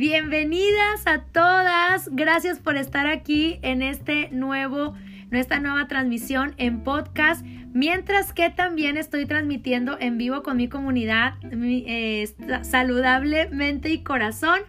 Bienvenidas a todas. Gracias por estar aquí en este nuevo, nuestra nueva transmisión en podcast. Mientras que también estoy transmitiendo en vivo con mi comunidad eh, saludablemente y corazón.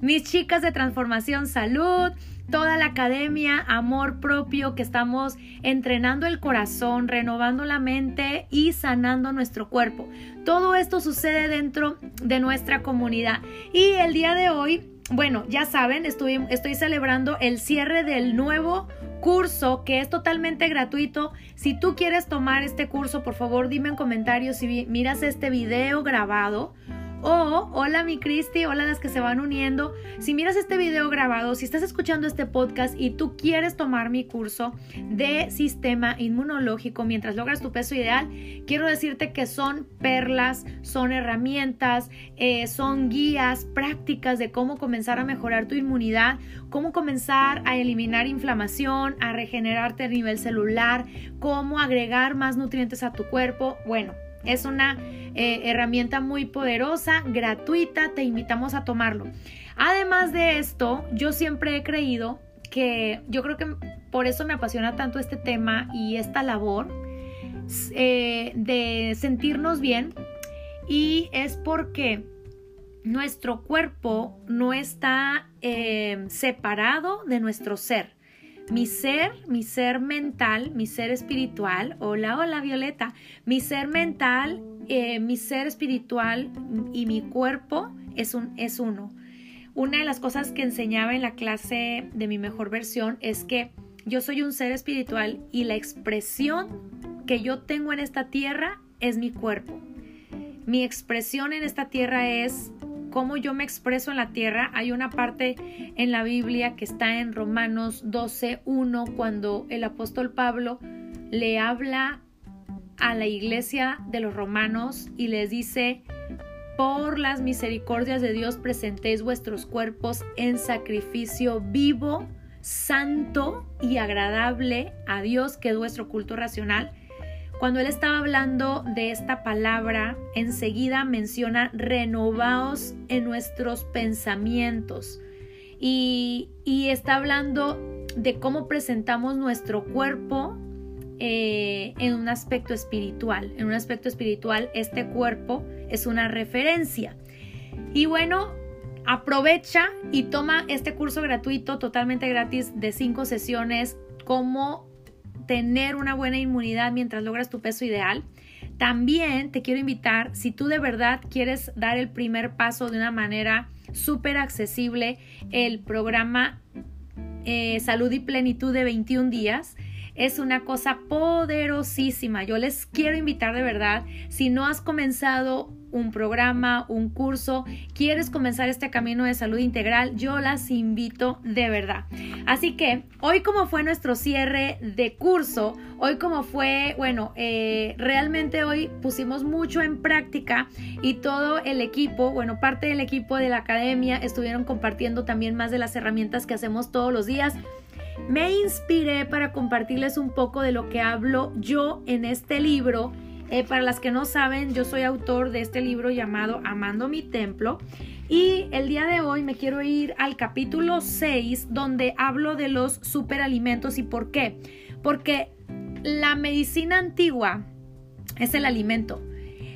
Mis chicas de transformación salud, toda la academia, amor propio, que estamos entrenando el corazón, renovando la mente y sanando nuestro cuerpo. Todo esto sucede dentro de nuestra comunidad. Y el día de hoy, bueno, ya saben, estoy, celebrando el cierre del nuevo curso que es totalmente gratuito. Si tú quieres tomar este curso, por favor dime en comentarios si miras este video grabado o, hola mi Cristi, hola las que se van uniendo. Si miras este video grabado, si estás escuchando este podcast y tú quieres tomar mi curso de sistema inmunológico mientras logras tu peso ideal, quiero decirte que son perlas, son herramientas, eh, son guías prácticas de cómo comenzar a mejorar tu inmunidad, cómo comenzar a eliminar inflamación, a regenerarte a nivel celular, cómo agregar más nutrientes a tu cuerpo. Bueno, es una eh, herramienta muy poderosa, gratuita, te invitamos a tomarlo. Además de esto, yo siempre he creído que yo creo que por eso me apasiona tanto este tema y esta labor eh, de sentirnos bien y es porque nuestro cuerpo no está eh, separado de nuestro ser. Mi ser, mi ser mental, mi ser espiritual, hola, hola Violeta, mi ser mental, eh, mi ser espiritual y mi cuerpo es, un, es uno. Una de las cosas que enseñaba en la clase de mi mejor versión es que yo soy un ser espiritual y la expresión que yo tengo en esta tierra es mi cuerpo. Mi expresión en esta tierra es cómo yo me expreso en la tierra. Hay una parte en la Biblia que está en Romanos 12.1 cuando el apóstol Pablo le habla a la iglesia de los romanos y les dice, por las misericordias de Dios presentéis vuestros cuerpos en sacrificio vivo, santo y agradable a Dios, que es vuestro culto racional. Cuando él estaba hablando de esta palabra, enseguida menciona renovaos en nuestros pensamientos. Y, está hablando de cómo presentamos nuestro cuerpo eh, en un aspecto espiritual. En un aspecto espiritual, este cuerpo es una referencia. Y bueno, aprovecha y toma este curso gratuito, totalmente gratis, de cinco sesiones, como tener una buena inmunidad mientras logras tu peso ideal. También te quiero invitar, si tú de verdad quieres dar el primer paso de una manera súper accesible, el programa eh, Salud y Plenitud de 21 días es una cosa poderosísima. Yo les quiero invitar de verdad, si no has comenzado un programa, un curso, quieres comenzar este camino de salud integral, yo las invito de verdad. Así que hoy como fue nuestro cierre de curso, hoy como fue, bueno, eh, realmente hoy pusimos mucho en práctica y todo el equipo, bueno, parte del equipo de la academia estuvieron compartiendo también más de las herramientas que hacemos todos los días me inspiré para compartirles un poco de lo que hablo yo en este libro. Eh, para las que no saben, yo soy autor de este libro llamado Amando mi templo. Y el día de hoy me quiero ir al capítulo 6 donde hablo de los superalimentos y por qué. Porque la medicina antigua es el alimento.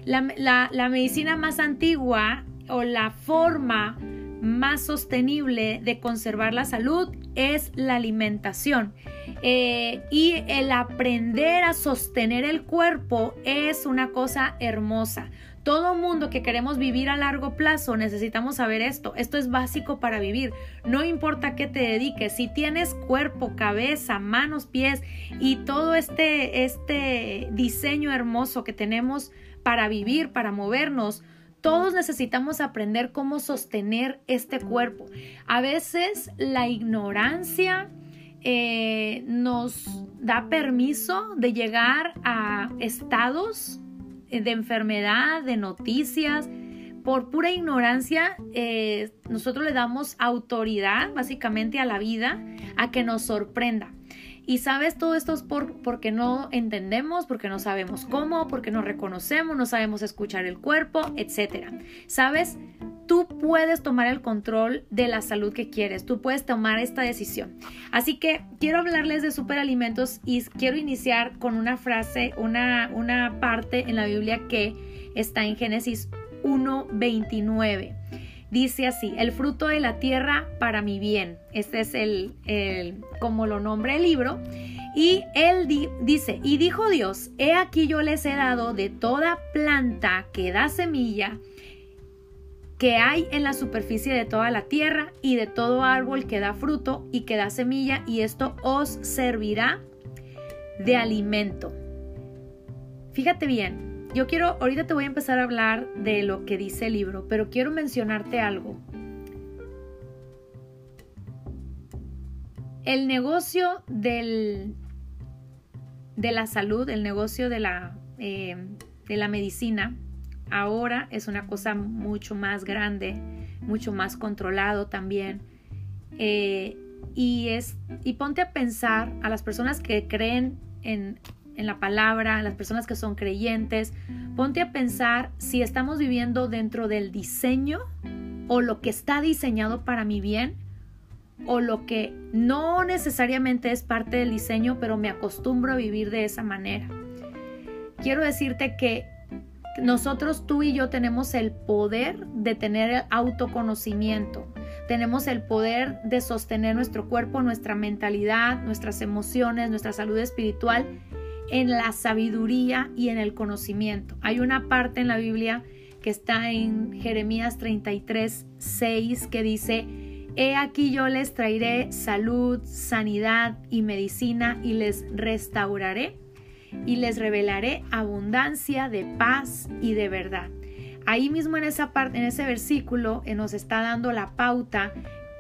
La, la medicina más antigua o la forma más sostenible de conservar la salud es la alimentación. Eh, y el aprender a sostener el cuerpo es una cosa hermosa. Todo mundo que queremos vivir a largo plazo necesitamos saber esto. Esto es básico para vivir. No importa qué te dediques, si tienes cuerpo, cabeza, manos, pies y todo este, este diseño hermoso que tenemos para vivir, para movernos, todos necesitamos aprender cómo sostener este cuerpo. A veces la ignorancia eh, nos da permiso de llegar a estados de enfermedad, de noticias. Por pura ignorancia, eh, nosotros le damos autoridad básicamente a la vida a que nos sorprenda. Y sabes, todo esto es por, porque no entendemos, porque no sabemos cómo, porque no reconocemos, no sabemos escuchar el cuerpo, etc. ¿Sabes? Tú puedes tomar el control de la salud que quieres, tú puedes tomar esta decisión. Así que quiero hablarles de superalimentos y quiero iniciar con una frase, una, una parte en la Biblia que está en Génesis 1.29. Dice así, el fruto de la tierra para mi bien. Este es el, el como lo nombra el libro. Y él dice, y dijo Dios, he aquí yo les he dado de toda planta que da semilla que hay en la superficie de toda la tierra y de todo árbol que da fruto y que da semilla, y esto os servirá de alimento. Fíjate bien, yo quiero, ahorita te voy a empezar a hablar de lo que dice el libro, pero quiero mencionarte algo. El negocio del, de la salud, el negocio de la, eh, de la medicina, ahora es una cosa mucho más grande, mucho más controlado también. Eh, y, es, y ponte a pensar a las personas que creen en, en la palabra, a las personas que son creyentes, ponte a pensar si estamos viviendo dentro del diseño o lo que está diseñado para mi bien o lo que no necesariamente es parte del diseño, pero me acostumbro a vivir de esa manera. Quiero decirte que nosotros, tú y yo, tenemos el poder de tener autoconocimiento. Tenemos el poder de sostener nuestro cuerpo, nuestra mentalidad, nuestras emociones, nuestra salud espiritual en la sabiduría y en el conocimiento. Hay una parte en la Biblia que está en Jeremías 33, 6 que dice, He aquí yo les traeré salud, sanidad y medicina y les restauraré y les revelaré abundancia de paz y de verdad. Ahí mismo en esa parte, en ese versículo, eh, nos está dando la pauta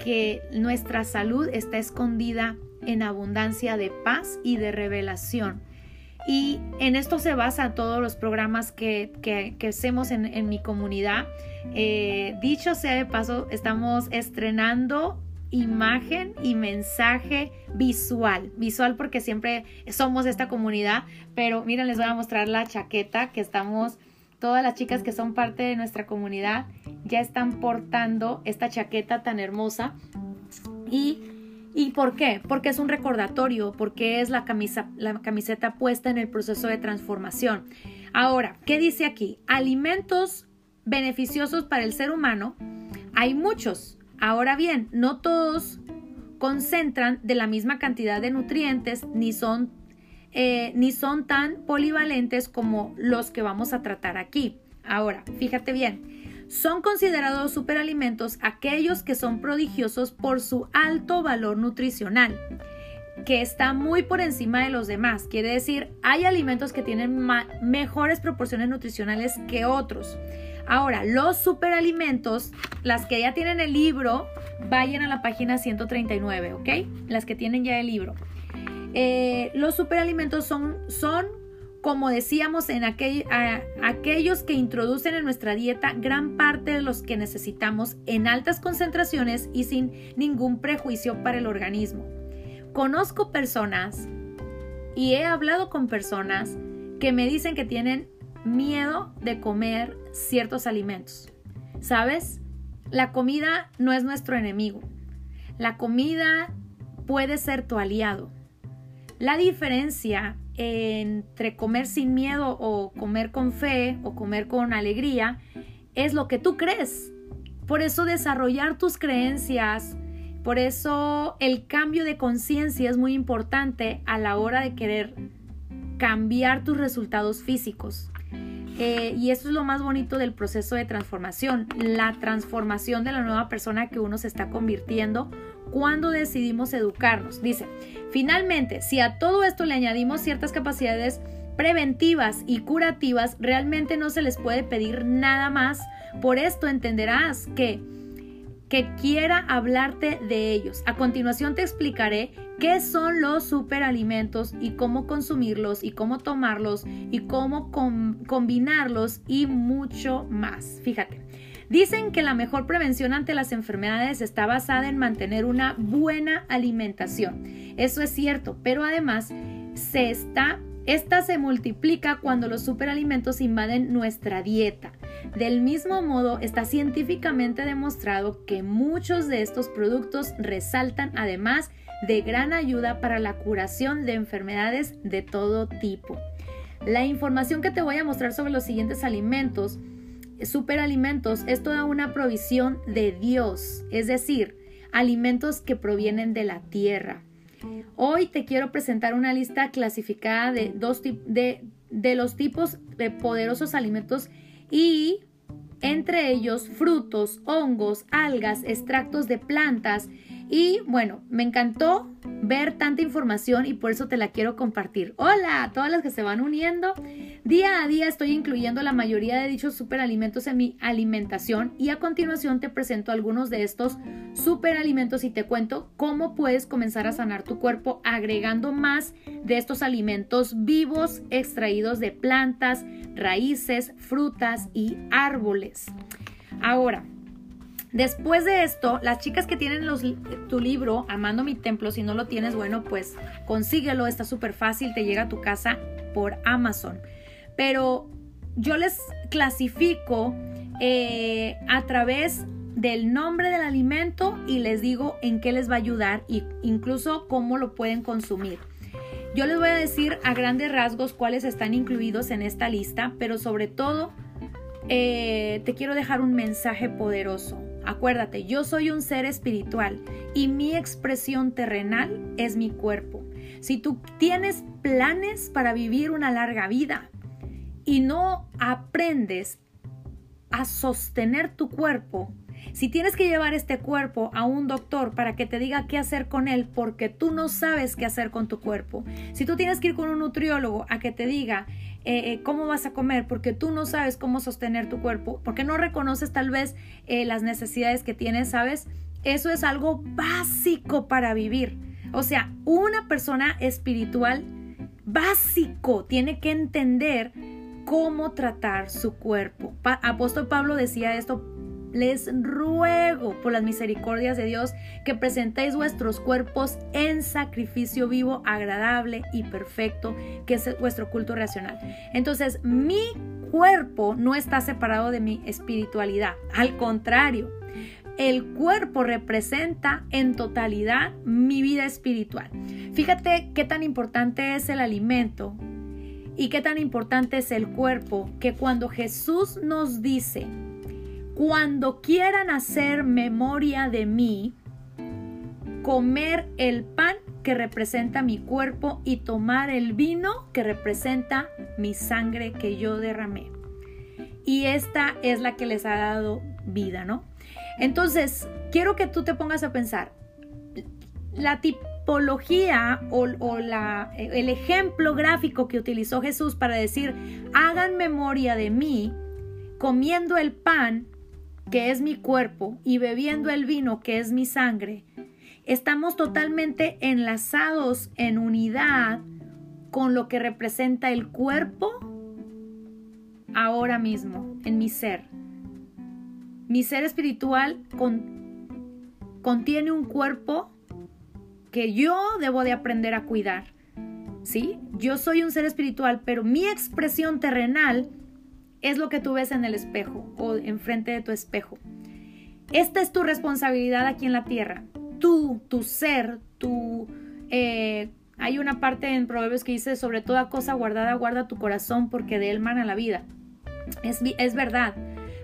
que nuestra salud está escondida en abundancia de paz y de revelación. Y en esto se basa todos los programas que, que, hacemos en, mi comunidad. Eh, dicho sea de paso, estamos estrenando imagen y mensaje visual. Visual porque siempre somos esta comunidad, pero miren, les voy a mostrar la chaqueta que estamos, todas las chicas que son parte de nuestra comunidad ya están portando esta chaqueta tan hermosa. ¿Y, ¿y por qué? Porque es un recordatorio, porque es la, camisa, la camiseta puesta en el proceso de transformación. Ahora, ¿qué dice aquí? Alimentos beneficiosos para el ser humano. Hay muchos, Ahora bien, no todos concentran de la misma cantidad de nutrientes ni son, eh, ni son tan polivalentes como los que vamos a tratar aquí. Ahora, fíjate bien, son considerados superalimentos aquellos que son prodigiosos por su alto valor nutricional que está muy por encima de los demás. Quiere decir, hay alimentos que tienen mejores proporciones nutricionales que otros. Ahora, los superalimentos, las que ya tienen el libro, vayan a la página 139, ¿ok? Las que tienen ya el libro. Eh, los superalimentos son, son como decíamos, en aquellos que introducen en nuestra dieta gran parte de los que necesitamos en altas concentraciones y sin ningún prejuicio para el organismo. Conozco personas y he hablado con personas que me dicen que tienen miedo de comer ciertos alimentos. ¿Sabes? La comida no es nuestro enemigo. La comida puede ser tu aliado. La diferencia entre comer sin miedo o comer con fe o comer con alegría es lo que tú crees. Por eso desarrollar tus creencias, por eso el cambio de conciencia es muy importante a la hora de querer cambiar tus resultados físicos. Eh, y eso es lo más bonito del proceso de transformación, la transformación de la nueva persona que uno se está convirtiendo cuando decidimos educarnos. Dice, finalmente, si a todo esto le añadimos ciertas capacidades preventivas y curativas, realmente no se les puede pedir nada más. Por esto entenderás que que quiera hablarte de ellos. A continuación te explicaré qué son los superalimentos y cómo consumirlos y cómo tomarlos y cómo combinarlos y mucho más. Fíjate. Dicen que la mejor prevención ante las enfermedades está basada en mantener una buena alimentación. Eso es cierto, pero además se está esta se multiplica cuando los superalimentos invaden nuestra dieta. Del mismo modo, está científicamente demostrado que muchos de estos productos resaltan además de gran ayuda para la curación de enfermedades de todo tipo. La información que te voy a mostrar sobre los siguientes alimentos, superalimentos, es toda una provisión de Dios, es decir, alimentos que provienen de la tierra. Hoy te quiero presentar una lista clasificada de, dos de, de los tipos de poderosos alimentos y entre ellos frutos, hongos, algas, extractos de plantas y bueno, me encantó ver tanta información y por eso te la quiero compartir. Hola a todas las que se van uniendo. Día a día estoy incluyendo la mayoría de dichos superalimentos en mi alimentación y a continuación te presento algunos de estos superalimentos y te cuento cómo puedes comenzar a sanar tu cuerpo agregando más de estos alimentos vivos extraídos de plantas, raíces, frutas y árboles. Ahora, Después de esto, las chicas que tienen tu libro, Amando mi templo, si no lo tienes, bueno, pues consíguelo, está súper fácil, te llega a tu casa por Amazon. Pero yo les clasifico eh, a través del nombre del alimento y les digo en qué les va a ayudar e incluso cómo lo pueden consumir. Yo les voy a decir a grandes rasgos cuáles están incluidos en esta lista, pero sobre todo eh, te quiero dejar un mensaje poderoso. Acuérdate, yo soy un ser espiritual y mi expresión terrenal es mi cuerpo. Si tú tienes planes para vivir una larga vida y no aprendes a sostener tu cuerpo, si tienes que llevar este cuerpo a un doctor para que te diga qué hacer con él porque tú no sabes qué hacer con tu cuerpo, si tú tienes que ir con un nutriólogo a que te diga eh, eh, cómo vas a comer porque tú no sabes cómo sostener tu cuerpo, porque no reconoces tal vez eh, las necesidades que tienes, ¿sabes? Eso es algo básico para vivir. O sea, una persona espiritual básico tiene que entender cómo tratar su cuerpo. Apóstol Pablo decía esto les ruego por las misericordias de Dios que presentéis vuestros cuerpos en sacrificio vivo, agradable y perfecto, que es vuestro culto racional. Entonces, mi cuerpo no está separado de mi espiritualidad, al contrario, el cuerpo representa en totalidad mi vida espiritual. Fíjate qué tan importante es el alimento y qué tan importante es el cuerpo que cuando Jesús nos dice cuando quieran hacer memoria de mí, comer el pan que representa mi cuerpo y tomar el vino que representa mi sangre que yo derramé. Y esta es la que les ha dado vida, ¿no? Entonces, quiero que tú te pongas a pensar, la tipología o, la, el ejemplo gráfico que utilizó Jesús para decir, hagan memoria de mí, comiendo el pan que es mi cuerpo, y bebiendo el vino, que es mi sangre, estamos totalmente enlazados en unidad con lo que representa el cuerpo ahora mismo, en mi ser. Mi ser espiritual contiene un cuerpo que yo debo de aprender a cuidar. ¿Sí? Yo soy un ser espiritual, pero mi expresión terrenal es lo que tú ves en el espejo o enfrente de tu espejo. Esta es tu responsabilidad aquí en la tierra. Tú, tu ser, tu... Eh, hay una parte en Proverbios que dice, sobre toda cosa guardada, guarda tu corazón porque de él mana la vida. Es, es verdad.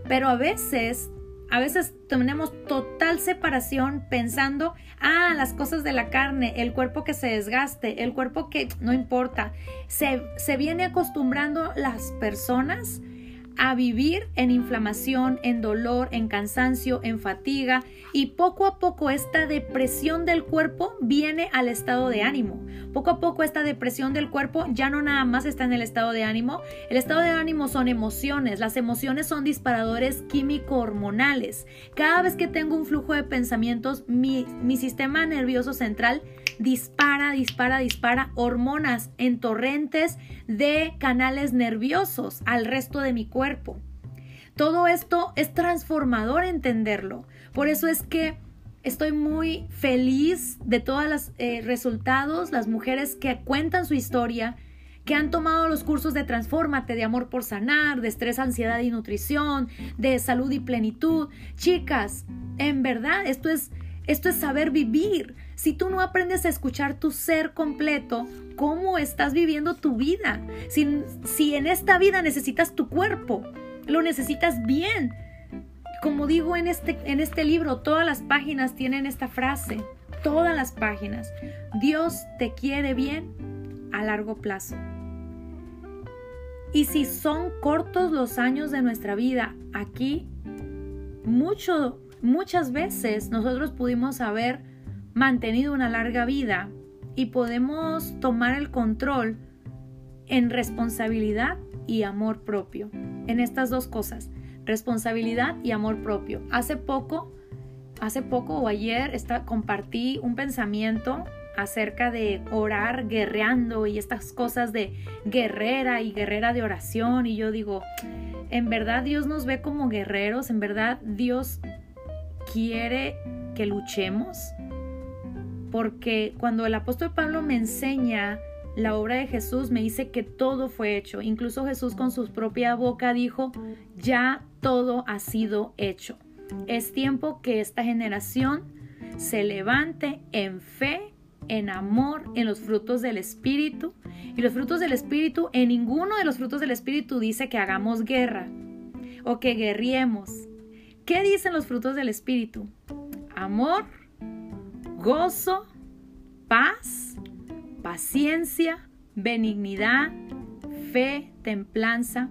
Pero a veces, a veces tenemos total separación pensando, ah, las cosas de la carne, el cuerpo que se desgaste, el cuerpo que no importa. Se, se viene acostumbrando las personas a vivir en inflamación, en dolor, en cansancio, en fatiga y poco a poco esta depresión del cuerpo viene al estado de ánimo. Poco a poco esta depresión del cuerpo ya no nada más está en el estado de ánimo, el estado de ánimo son emociones, las emociones son disparadores químico-hormonales. Cada vez que tengo un flujo de pensamientos, mi, mi sistema nervioso central dispara, dispara, dispara hormonas en torrentes de canales nerviosos al resto de mi cuerpo. Todo esto es transformador entenderlo. Por eso es que estoy muy feliz de todos los eh, resultados, las mujeres que cuentan su historia, que han tomado los cursos de Transfórmate, de amor por sanar, de estrés, ansiedad y nutrición, de salud y plenitud. Chicas, en verdad, esto es, esto es saber vivir. Si tú no aprendes a escuchar tu ser completo, ¿cómo estás viviendo tu vida? Si, en esta vida necesitas tu cuerpo, lo necesitas bien. Como digo en este, en este libro, todas las páginas tienen esta frase, todas las páginas. Dios te quiere bien a largo plazo. Y si son cortos los años de nuestra vida aquí, mucho, muchas veces nosotros pudimos haber mantenido una larga vida y podemos tomar el control en responsabilidad y amor propio. En estas dos cosas, responsabilidad y amor propio. Hace poco, hace poco o ayer compartí un pensamiento acerca de orar guerreando y estas cosas de guerrera y guerrera de oración y yo digo, en verdad Dios nos ve como guerreros, en verdad Dios quiere que luchemos, porque cuando el apóstol Pablo me enseña la obra de Jesús, me dice que todo fue hecho, incluso Jesús con su propia boca dijo, ya todo ha sido hecho. Es tiempo que esta generación se levante en fe en amor, en los frutos del Espíritu. Y los frutos del Espíritu, en ninguno de los frutos del Espíritu dice que hagamos guerra o que guerriemos. ¿Qué dicen los frutos del Espíritu? Amor, gozo, paz, paciencia, benignidad, fe, templanza.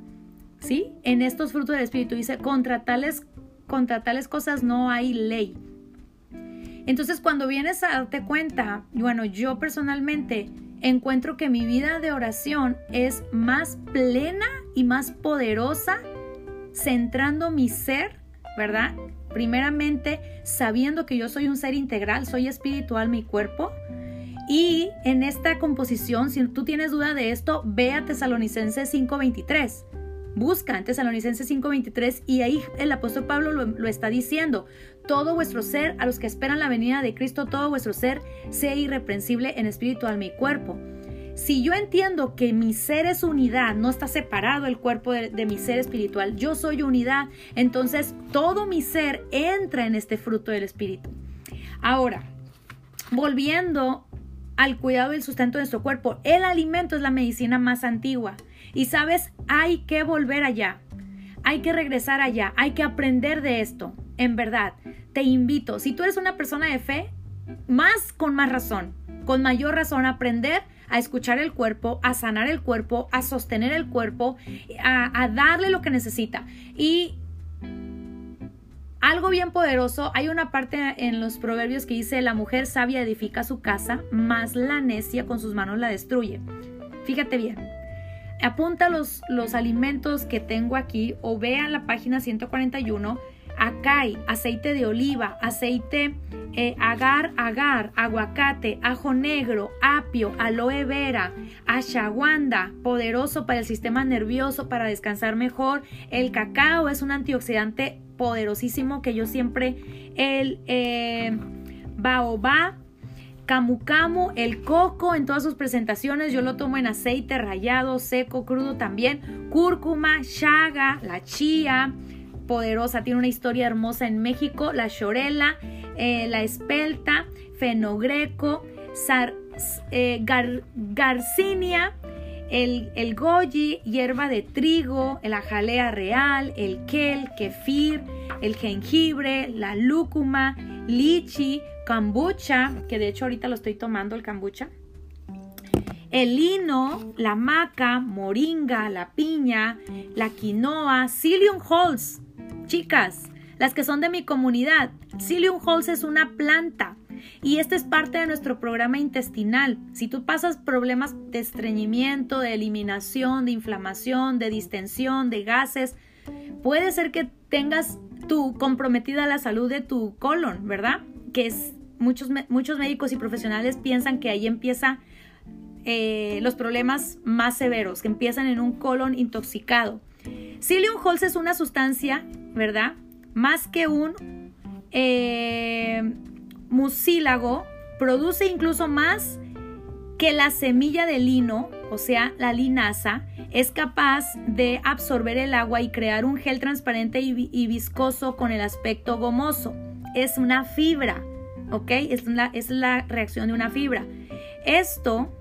¿Sí? En estos frutos del Espíritu dice, contra tales, contra tales cosas no hay ley. Entonces cuando vienes a darte cuenta, bueno, yo personalmente encuentro que mi vida de oración es más plena y más poderosa, centrando mi ser, ¿verdad? Primeramente, sabiendo que yo soy un ser integral, soy espiritual, mi cuerpo. Y en esta composición, si tú tienes duda de esto, ve a Tesalonicenses 5:23. Busca en Tesalonicenses 5:23 y ahí el apóstol Pablo lo, está diciendo. Todo vuestro ser, a los que esperan la venida de Cristo, todo vuestro ser sea irreprensible en espíritu, alma y cuerpo. Si yo entiendo que mi ser es unidad, no está separado el cuerpo de, mi ser espiritual, yo soy unidad, entonces todo mi ser entra en este fruto del espíritu. Ahora, volviendo al cuidado del sustento de nuestro cuerpo, el alimento es la medicina más antigua. Y sabes, hay que volver allá, hay que regresar allá, hay que aprender de esto. En verdad, te invito, si tú eres una persona de fe, más con más razón, con mayor razón, aprender a escuchar el cuerpo, a sanar el cuerpo, a sostener el cuerpo, a, darle lo que necesita. Y algo bien poderoso, hay una parte en los proverbios que dice, la mujer sabia edifica su casa, mas la necia con sus manos la destruye. Fíjate bien, apunta los, los alimentos que tengo aquí o vea la página 141. Acá hay aceite de oliva, aceite eh, agar, agar, aguacate, ajo negro, apio, aloe vera, ashwagandha, poderoso para el sistema nervioso, para descansar mejor. El cacao es un antioxidante poderosísimo que yo siempre, el eh, baobab, Camu camu, el coco en todas sus presentaciones, yo lo tomo en aceite rallado, seco, crudo también. Cúrcuma, chaga, la chía, poderosa, tiene una historia hermosa en México. La chorela, eh, la espelta, fenogreco, eh, garcinia, el, el, goji, hierba de trigo, la jalea real, el kel, kefir, el jengibre, la lúcuma, lichi, kombucha, que de hecho ahorita lo estoy tomando el kombucha. El lino, la maca, moringa, la piña, la quinoa, psyllium hulls. Chicas, las que son de mi comunidad, psyllium hulls es una planta y este es parte de nuestro programa intestinal. Si tú pasas problemas de estreñimiento, de eliminación, de inflamación, de distensión, de gases, puede ser que tengas tú comprometida la salud de tu colon, ¿verdad? Que es, muchos, muchos médicos y profesionales piensan que ahí empieza eh, los problemas más severos, que empiezan en un colon intoxicado. Psyllium hulls es una sustancia, ¿verdad? Más que un eh, mucílago, produce incluso más que la semilla de lino o sea, la linaza, es capaz de absorber el agua y crear un gel transparente y, viscoso con el aspecto gomoso. Es una fibra, ¿ok? Es es la reacción de una fibra. Esto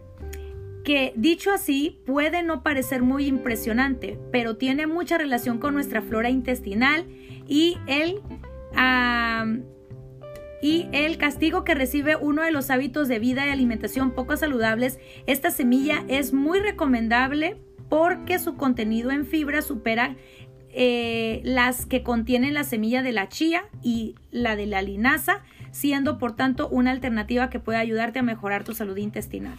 que dicho así puede no parecer muy impresionante, pero tiene mucha relación con nuestra flora intestinal y el, y el castigo que recibe uno de los hábitos de vida y alimentación poco saludables. Esta semilla es muy recomendable porque su contenido en fibra supera eh, las que contienen la semilla de la chía y la de la linaza, siendo por tanto una alternativa que puede ayudarte a mejorar tu salud intestinal.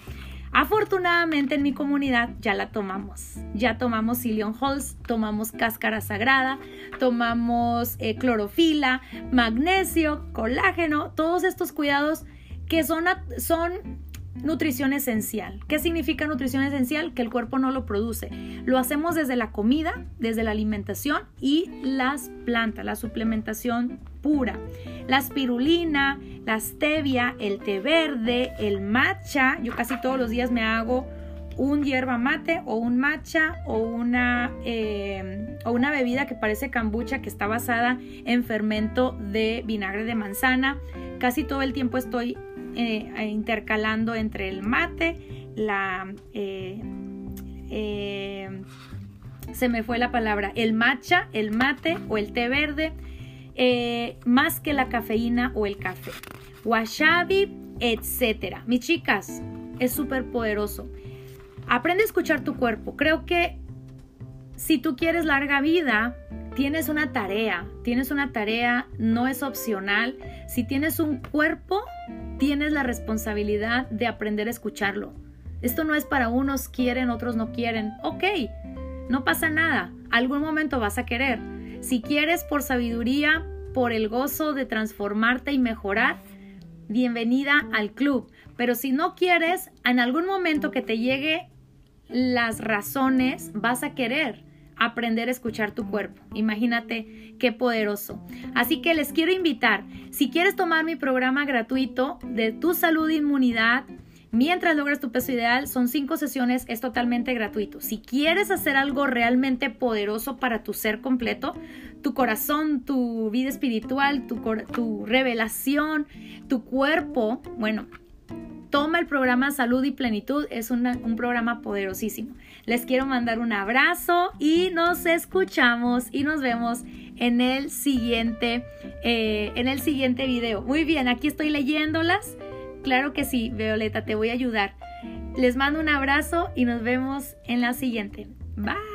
Afortunadamente en mi comunidad ya la tomamos. Ya tomamos Cillian Halls, tomamos cáscara sagrada, tomamos eh, clorofila, magnesio, colágeno, todos estos cuidados que son, son nutrición esencial. ¿Qué significa nutrición esencial? Que el cuerpo no lo produce. Lo hacemos desde la comida, desde la alimentación y las plantas, la suplementación pura. La espirulina, la stevia, el té verde, el matcha. Yo casi todos los días me hago un hierba mate o un matcha o una, em, o una bebida que parece kombucha que está basada en fermento de vinagre de manzana. Casi todo el tiempo estoy eh, intercalando entre el mate, la... Eh, eh, se me fue la palabra, el matcha, el mate o el té verde eh, más que la cafeína o el café. Washabi, etcétera. Mis chicas, es súper poderoso. Aprende a escuchar tu cuerpo. Creo que si tú quieres larga vida, tienes una tarea. Tienes una tarea, no es opcional. Si tienes un cuerpo, tienes la responsabilidad de aprender a escucharlo. Esto no es para unos quieren, otros no quieren. Ok, no pasa nada. Algún momento vas a querer si quieres por sabiduría, por el gozo de transformarte y mejorar, bienvenida al club. Pero si no quieres, en algún momento que te llegue las razones, vas a querer aprender a escuchar tu cuerpo. Imagínate qué poderoso. Así que les quiero invitar, si quieres tomar mi programa gratuito de tu salud e inmunidad, Mientras logras tu peso ideal, son cinco sesiones, es totalmente gratuito. Si quieres hacer algo realmente poderoso para tu ser completo, tu corazón, tu vida espiritual, tu, tu revelación, tu cuerpo, bueno, toma el programa Salud y Plenitud, es un programa poderosísimo. Les quiero mandar un abrazo y nos escuchamos y nos vemos en el siguiente, eh, en el siguiente video. Muy bien, aquí estoy leyéndolas. Claro que sí, Violeta, te voy a ayudar. Les mando un abrazo y nos vemos en la siguiente. Bye.